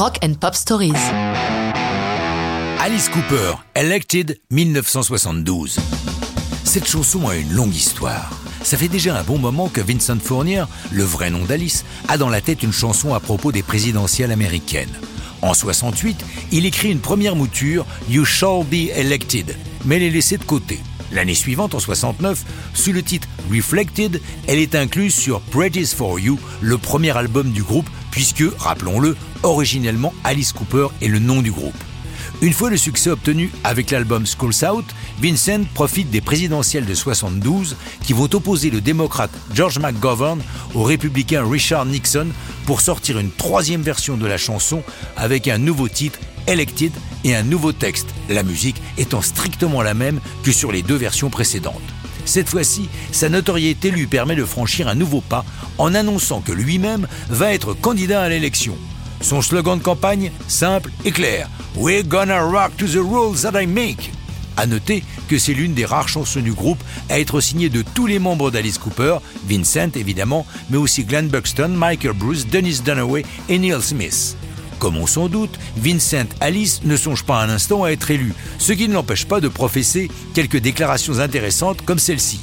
Rock and Pop Stories. Alice Cooper, Elected 1972. Cette chanson a une longue histoire. Ça fait déjà un bon moment que Vincent Fournier, le vrai nom d'Alice, a dans la tête une chanson à propos des présidentielles américaines. En 68, il écrit une première mouture, You Shall Be Elected, mais elle est laissée de côté. L'année suivante, en 69, sous le titre Reflected, elle est incluse sur Practice for You, le premier album du groupe, puisque, rappelons-le, originellement Alice Cooper est le nom du groupe. Une fois le succès obtenu avec l'album Schools Out, Vincent profite des présidentielles de 72 qui vont opposer le démocrate George McGovern au républicain Richard Nixon pour sortir une troisième version de la chanson avec un nouveau titre, Elected, et un nouveau texte, la musique étant strictement la même que sur les deux versions précédentes. Cette fois-ci, sa notoriété lui permet de franchir un nouveau pas en annonçant que lui-même va être candidat à l'élection. Son slogan de campagne, simple et clair, We're gonna rock to the rules that I make. À noter que c'est l'une des rares chansons du groupe à être signée de tous les membres d'Alice Cooper, Vincent évidemment, mais aussi Glenn Buxton, Michael Bruce, Dennis Dunaway et Neil Smith. Comme on s'en doute, Vincent Alice ne songe pas un instant à être élu, ce qui ne l'empêche pas de professer quelques déclarations intéressantes comme celle-ci.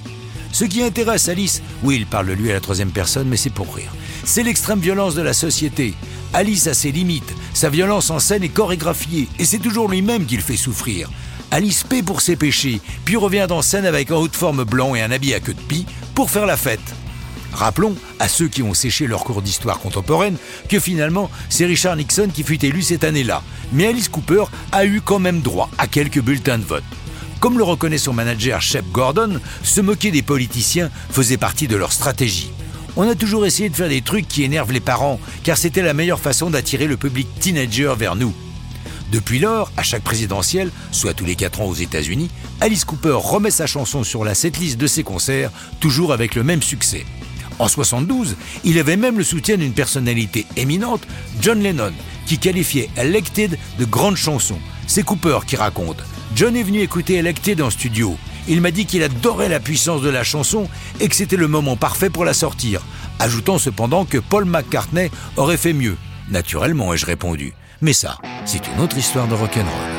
Ce qui intéresse Alice, oui, il parle lui à la troisième personne, mais c'est pour rire, c'est l'extrême violence de la société. Alice a ses limites, sa violence en scène est chorégraphiée, et c'est toujours lui-même qui le fait souffrir. Alice paie pour ses péchés, puis revient en scène avec un haut de forme blanc et un habit à queue de pie pour faire la fête. Rappelons à ceux qui ont séché leur cours d'histoire contemporaine que finalement, c'est Richard Nixon qui fut élu cette année-là. Mais Alice Cooper a eu quand même droit à quelques bulletins de vote. Comme le reconnaît son manager Shep Gordon, se moquer des politiciens faisait partie de leur stratégie. On a toujours essayé de faire des trucs qui énervent les parents, car c'était la meilleure façon d'attirer le public teenager vers nous. Depuis lors, à chaque présidentielle, soit tous les 4 ans aux États-Unis, Alice Cooper remet sa chanson sur la setlist de ses concerts, toujours avec le même succès. En 72, il avait même le soutien d'une personnalité éminente, John Lennon, qui qualifiait Elected de grande chanson. C'est Cooper qui raconte. John est venu écouter Elected en studio. Il m'a dit qu'il adorait la puissance de la chanson et que c'était le moment parfait pour la sortir, ajoutant cependant que Paul McCartney aurait fait mieux. Naturellement, ai-je répondu. Mais ça, c'est une autre histoire de rock'n'roll.